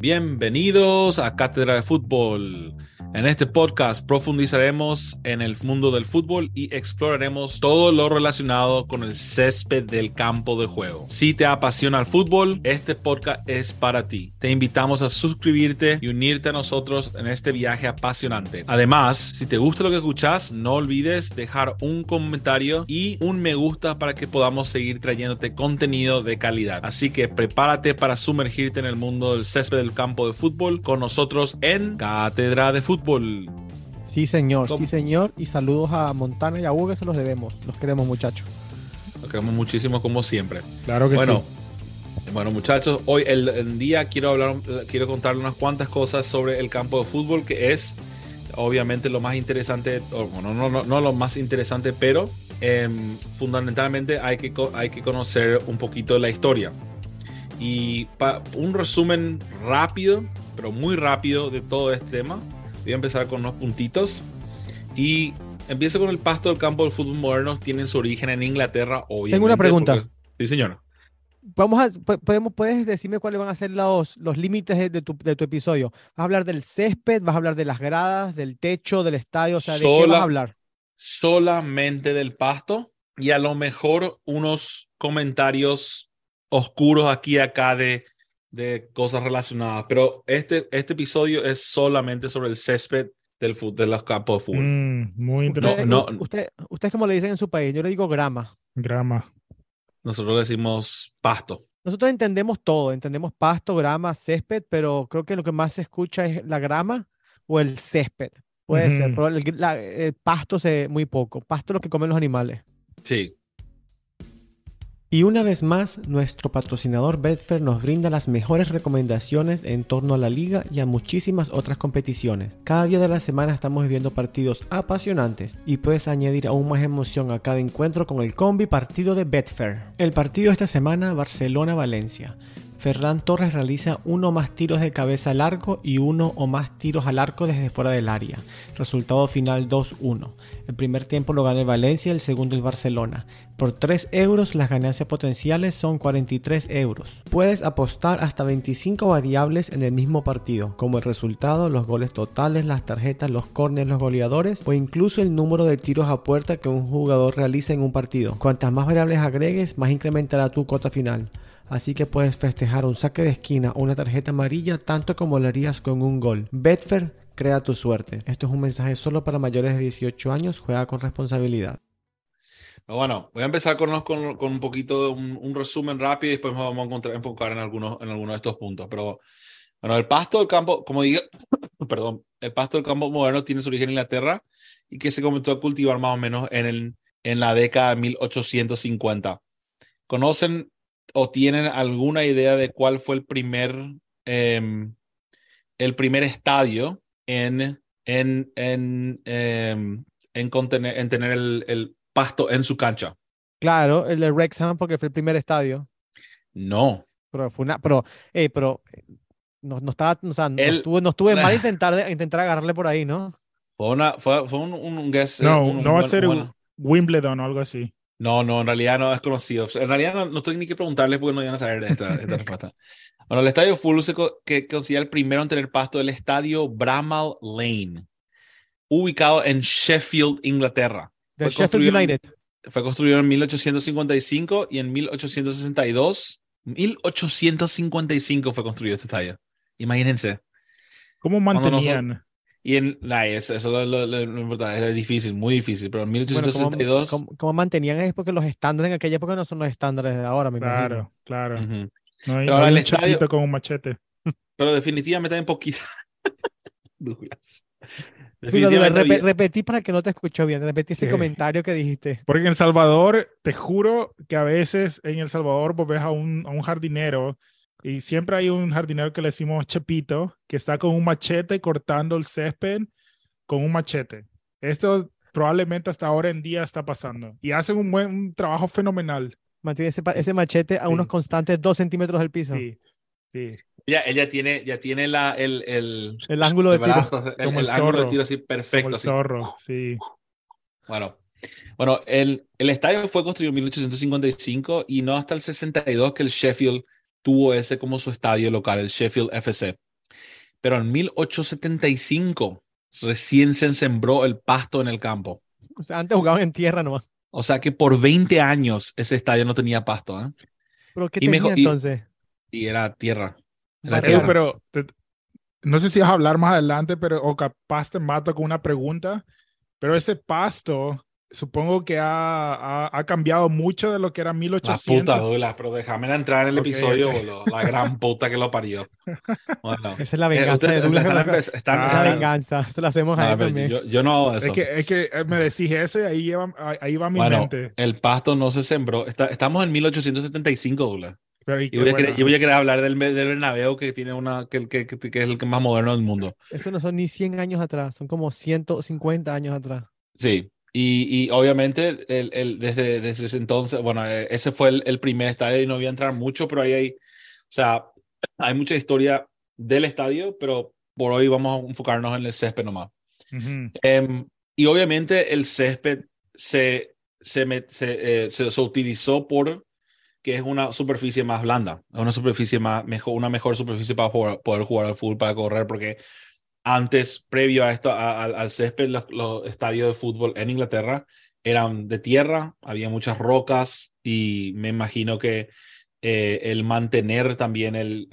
Bienvenidos a Cátedra de Fútbol. En este podcast profundizaremos en el mundo del fútbol y exploraremos todo lo relacionado con el césped del campo de juego. Si te apasiona el fútbol, este podcast es para ti. Te invitamos a suscribirte y unirte a nosotros en este viaje apasionante. Además, si te gusta lo que escuchas, no olvides dejar un comentario y un me gusta para que podamos seguir trayéndote contenido de calidad. Así que prepárate para sumergirte en el mundo del césped del campo de fútbol con nosotros en Cátedra de Fútbol. Sí, señor, ¿Cómo? sí, señor. Y saludos a Montana y a Hugo, que se los debemos. Los queremos, muchachos. Lo queremos muchísimo como siempre. Claro que Bueno, sí. bueno muchachos, hoy el, el día quiero hablar, quiero contarles unas cuantas cosas sobre el campo de fútbol que es obviamente lo más interesante, bueno, no, no, no lo más interesante, pero em, fundamentalmente hay que, hay que conocer un poquito de la historia. Y un resumen rápido, pero muy rápido de todo este tema. Voy a empezar con unos puntitos. Y empiezo con el pasto del campo del fútbol moderno. Tiene su origen en Inglaterra, obviamente. una pregunta. porque- Sí, señor. Vamos a, podemos, ¿Puedes decirme cuáles van a ser los, los límites de, de tu, de tu episodio? ¿Vas a hablar del césped? ¿Vas a hablar de las gradas, del techo, del estadio? O sea, ¿de qué vas Sola- a hablar? solamente del pasto y a lo mejor unos comentarios oscuros aquí y acá de, de cosas relacionadas. Pero este, este episodio es solamente sobre el césped del fut- de los campos de fútbol. Mm, muy interesante. no. usted, ¿Ustedes cómo le dicen en su país? Yo le digo grama. Grama. Nosotros decimos pasto. Nosotros entendemos todo, entendemos pasto, grama, césped, pero creo que lo que más se escucha es la grama o el césped. Puede ser, pero el, gr- la- el pasto se muy poco. Pasto es lo que comen los animales. Sí. Y una vez más, nuestro patrocinador Betfair nos brinda las mejores recomendaciones en torno a la liga y a muchísimas otras competiciones. Cada día de la semana estamos viviendo partidos apasionantes y puedes añadir aún más emoción a cada encuentro con el combi partido de Betfair. El partido esta semana, Barcelona-Valencia. Ferran Torres realiza uno o más tiros de cabeza al arco y uno o más tiros al arco desde fuera del área. Resultado final 2-1. El primer tiempo lo gana el Valencia, el segundo el Barcelona. Por 3 euros las ganancias potenciales son 43 euros. Puedes apostar hasta 25 variables en el mismo partido, como el resultado, los goles totales, las tarjetas, los corners, los goleadores o incluso el número de tiros a puerta que un jugador realiza en un partido. Cuantas más variables agregues, más incrementará tu cota final. Así que puedes festejar un saque de esquina o una tarjeta amarilla tanto como lo harías con un gol. Betfair, crea tu suerte. Esto es un mensaje solo para mayores de 18 años, juega con responsabilidad. Bueno, voy a empezar con, con, con un poquito un, un resumen rápido y después nos vamos a encontrar, enfocar en algunos, en algunos de estos puntos. Pero bueno, el pasto del campo, como digo, perdón, el pasto del campo moderno tiene su origen en Inglaterra y que se comenzó a cultivar más o menos en, el, en la década de 1850. ¿Conocen o tienen alguna idea de cuál fue el primer, eh, el primer estadio en, en, en, eh, en, contener, en tener el, el pasto en su cancha? Claro, el de Wrexham porque fue el primer estadio. No. Pero fue una, pero, eh, pero eh, no, no estaba, o sea, no El- estuvo, no estuve mal intentar, de- intentar agarrarle por ahí, ¿no? Fue, una, fue, fue un, un, un guess. eh, No, un- no va a un- ser bueno. Wimbledon o algo así. No, no, en realidad no es conocido. En realidad no, no tengo ni que preguntarles porque no iban a saber de esta, esta respuesta. Bueno, el estadio Full se co- que considera el primero en tener pasto el estadio Bramall Lane, ubicado en Sheffield, Inglaterra. De Fue Sheffield en- United. Fue construido en 1855 y en 1862, 1855 fue construido este estadio. Imagínense. ¿Cómo mantenían? Y en, nah, eso, eso es lo, lo- lo importante, es difícil, muy difícil, pero en Bueno, ¿cómo, 1862... cómo- cómo mantenían es porque los estándares en aquella época no son los estándares de ahora, me imagino. Claro, claro. Ujú. No hay, Pero no ahora hay el un estadio- con un machete. Pero definitivamente hay un poquito. Douglas. Definitivamente repetí para que no te escuchó bien, repetí ese Sí. comentario que dijiste. Porque en El Salvador, te juro que a veces en El Salvador vos ves a un, a un jardinero y siempre hay un jardinero que le decimos Chepito, que está con un machete cortando el césped con un machete. Esto probablemente hasta ahora en día está pasando. Y hacen un buen un trabajo fenomenal. Mantiene ese, ese machete a unos Sí. constantes dos centímetros del piso. Sí, sí. Ya, ella tiene, ya tiene la, el, el, El ángulo de el tiro. brazo, el, Como el el ángulo de tiro así Como perfecto. el así. zorro, sí. Bueno, Bueno, el, el estadio fue construido en 1855 y no hasta el 62 que el Sheffield tuvo ese como su estadio local, el Sheffield FC. Pero en 1875 recién se sembró el pasto en el campo. O sea, antes jugaban en tierra nomás. O sea que por 20 años ese estadio no tenía pasto. ¿eh? ¿Pero qué Y tenía mejor- y- entonces? Y era tierra. Era Edu, tierra. pero te- no sé si vas a hablar más adelante, pero o capaz te mato con una pregunta, pero ese pasto supongo que ha, ha, ha cambiado mucho de lo que era La 1800. puta Douglas, pero déjame entrar en el Ok, episodio, boludo. La gran puta que lo parió. Bueno. Esa es la Eh, venganza ustedes de Douglas. están la- están- Ah, Es están- la venganza. Se la hacemos a él también. yo, yo no hago eso. Es que, es que eh, me decís ese, ahí, lleva- ahí- ahí va mi bueno, mente. el pasto no se sembró. Está- estamos en 1875, Douglas. Pero, y Y voy querer, y voy a querer hablar del, del Bernabéu que tiene una que, que, que, que es el que más moderno del mundo. Eso no son ni 100 años atrás, son como 150 años atrás. Sí. Y, y obviamente el, el, desde, desde ese entonces, bueno, eh, ese fue el, el primer estadio y no voy a entrar mucho, pero ahí hay, o sea, hay mucha historia del estadio, pero por hoy vamos a enfocarnos en el césped nomás. Ujú. Em, y obviamente el césped se, se, se, eh, se, se utilizó por que es una superficie más blanda, es una superficie más, mejor, una mejor superficie para jugar- poder jugar al fútbol, para correr, porque antes, previo a esto, al- césped, los, estadios de fútbol en Inglaterra eran de tierra, había muchas rocas y me imagino que eh, el mantener también el,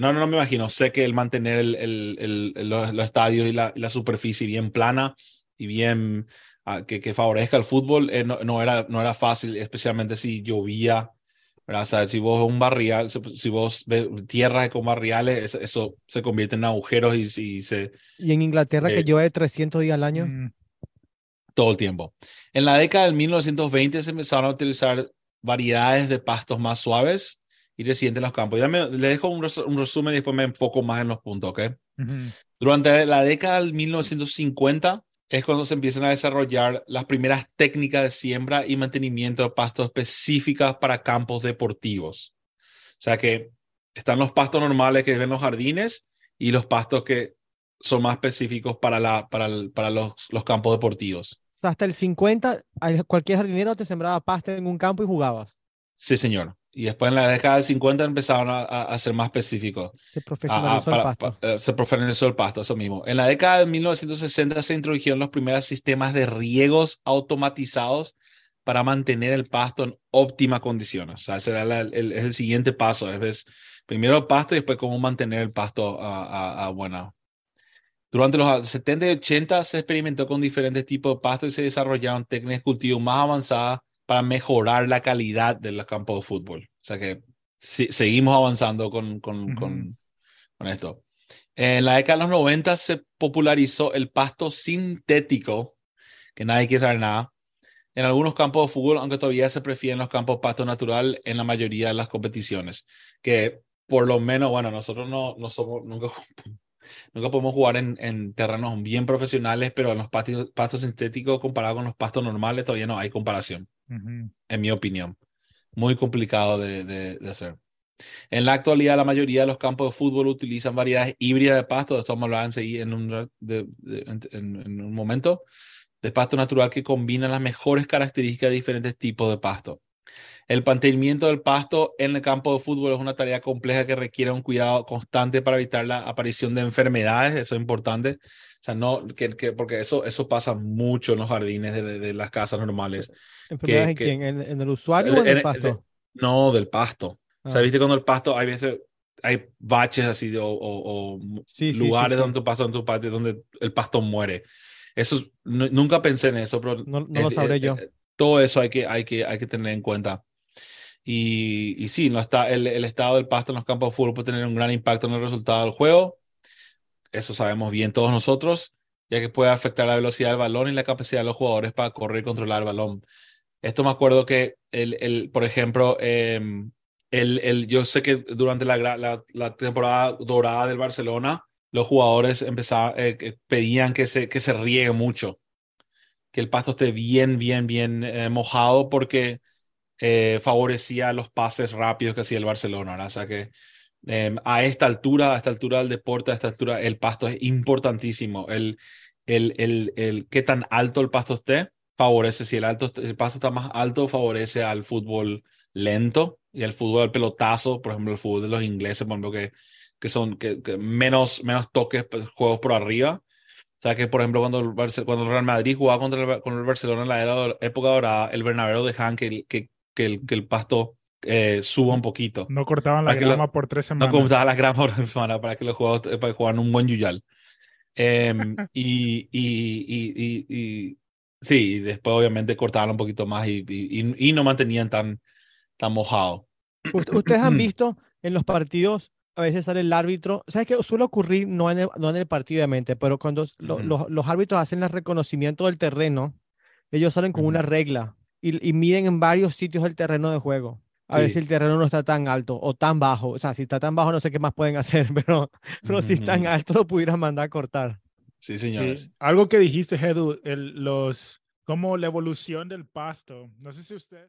no, no, no me imagino, sé que el mantener el, el- los, estadios y la, superficie bien plana y bien ah, que, que favorezca el fútbol eh, no, no era, no era fácil, especialmente si llovía. ¿Verdad? O sea, si vos un barrial, si, vos ves tierras con barriales, eso, eso se convierte en agujeros y, y se, Y en Inglaterra, que Sí. llueve 300 días al año, Mm, todo el tiempo. En la década del 1920 se empezaron a utilizar variedades de pastos más suaves y recientes en los campos. Ya me, le dejo un, res- un resumen y después me enfoco más en los puntos, ¿ok? ujú. Durante la década del 1950 es cuando se empiezan a desarrollar las primeras técnicas de siembra y mantenimiento de pastos específicas para campos deportivos. O sea que están los pastos normales que ven en los jardines y los pastos que son más específicos para, la, para, el- para los, los campos deportivos. Hasta el 50, al- cualquier jardinero te sembraba pasto en un campo y jugabas. Sí, señor. Y después en la década del 50 empezaron a, a- a ser más específicos. Se Ah, ah, profesionalizó el para- pasto. pa- eh, se profesionalizó el pasto, eso mismo. En la década de 1960 se introdujeron los primeros sistemas de riegos automatizados para mantener el pasto en óptima condición. O sea, será el, es el siguiente paso. Es, primero el pasto y después cómo mantener el pasto a, a- a buena. Durante los 70 y 80 se experimentó con diferentes tipos de pasto y se desarrollaron técnicas de cultivo más avanzadas para mejorar la calidad del campo de fútbol. O sea que sí- seguimos avanzando con, con, Ujú. con, con esto. En la década de los 90 se popularizó el pasto sintético, que nadie quiere saber nada, en algunos campos de fútbol, aunque todavía se prefieren los campos pasto natural en la mayoría de las competiciones, que por lo menos, bueno, nosotros no, no somos, nunca, nunca podemos jugar en, en terrenos bien profesionales, pero en los pastos, pastos sintéticos comparado con los pastos normales todavía no hay comparación En mi opinión. Muy complicado de, de- hacer. En la actualidad, la mayoría de los campos de fútbol utilizan variedades híbridas de pasto. De esto vamos a hablar en un, de- en- en un momento. De pasto natural que combinan las mejores características de diferentes tipos de pasto. El mantenimiento del pasto en el campo de fútbol es una tarea compleja que requiere un cuidado constante para evitar la aparición de enfermedades. Eso es importante. O sea, no, que, que- porque eso, eso pasa mucho en los jardines de, de- de las casas normales. ¿Enfermedades en que- quién? ¿En, en el usuario o en el pasto? No, del pasto. O sea, Ah. viste cuando el pasto, hay veces, hay baches así de- o, o- o Sí, sí, sí, lugares sí. donde tú pasas en tu patio donde el pasto muere. Eso, es- nu- nunca pensé en eso, pero No, no lo eh, sabré eh, yo. eh, todo eso hay que, hay que, hay que tener en cuenta. Y, y sí, no está, el, estado del pasto en los campos de fútbol puede tener un gran impacto en el resultado del juego. Eso sabemos bien todos nosotros, ya que puede afectar la velocidad del balón y la capacidad de los jugadores para correr y controlar el balón. Esto me acuerdo que, el, el, por ejemplo, em, el, el, yo sé que durante la, la, temporada dorada del Barcelona, los jugadores empezaban, eh, pedían que se, que se riegue mucho, que el pasto esté bien, bien, bien eh, mojado porque eh, favorecía los pases rápidos que hacía el Barcelona. O sea que eh, a esta altura, a esta altura del deporte, a esta altura, el pasto es importantísimo. El, el, el, el qué tan alto el pasto esté favorece, si el, alto, el pasto está más alto, favorece al fútbol lento y al fútbol al pelotazo, por ejemplo, el fútbol de los ingleses, por ejemplo, que, que son que, menos, menos toques, pues, juegos por arriba. O sea que, por ejemplo, cuando el, cuando el Real Madrid jugaba contra el, con el Barcelona en la era, época dorada, el Bernabéu dejaban que, que, que, el, que el pasto eh, suba un poquito. No cortaban la grama por tres semanas. No cortaban la grama por semana para que los juegos para que jugaran un buen yuyal. Em, y, y, y, y, sí, después obviamente cortaban un poquito más y, y, no mantenían tan, tan mojado. Ustedes han visto en los partidos, a veces sale el árbitro, ¿sabes qué? Suele ocurrir no en el, no en el partido, obviamente, pero cuando los, los, árbitros hacen el reconocimiento del terreno, ellos salen con una regla y, miden en varios sitios el terreno de juego. A ver si el terreno no está tan alto o tan bajo. O sea, si está tan bajo, no sé qué más pueden hacer, pero, pero si está tan alto, lo pudieran mandar a cortar. Sí, señores. Algo que dijiste, Edu, el, los, como la evolución del pasto. No sé si usted.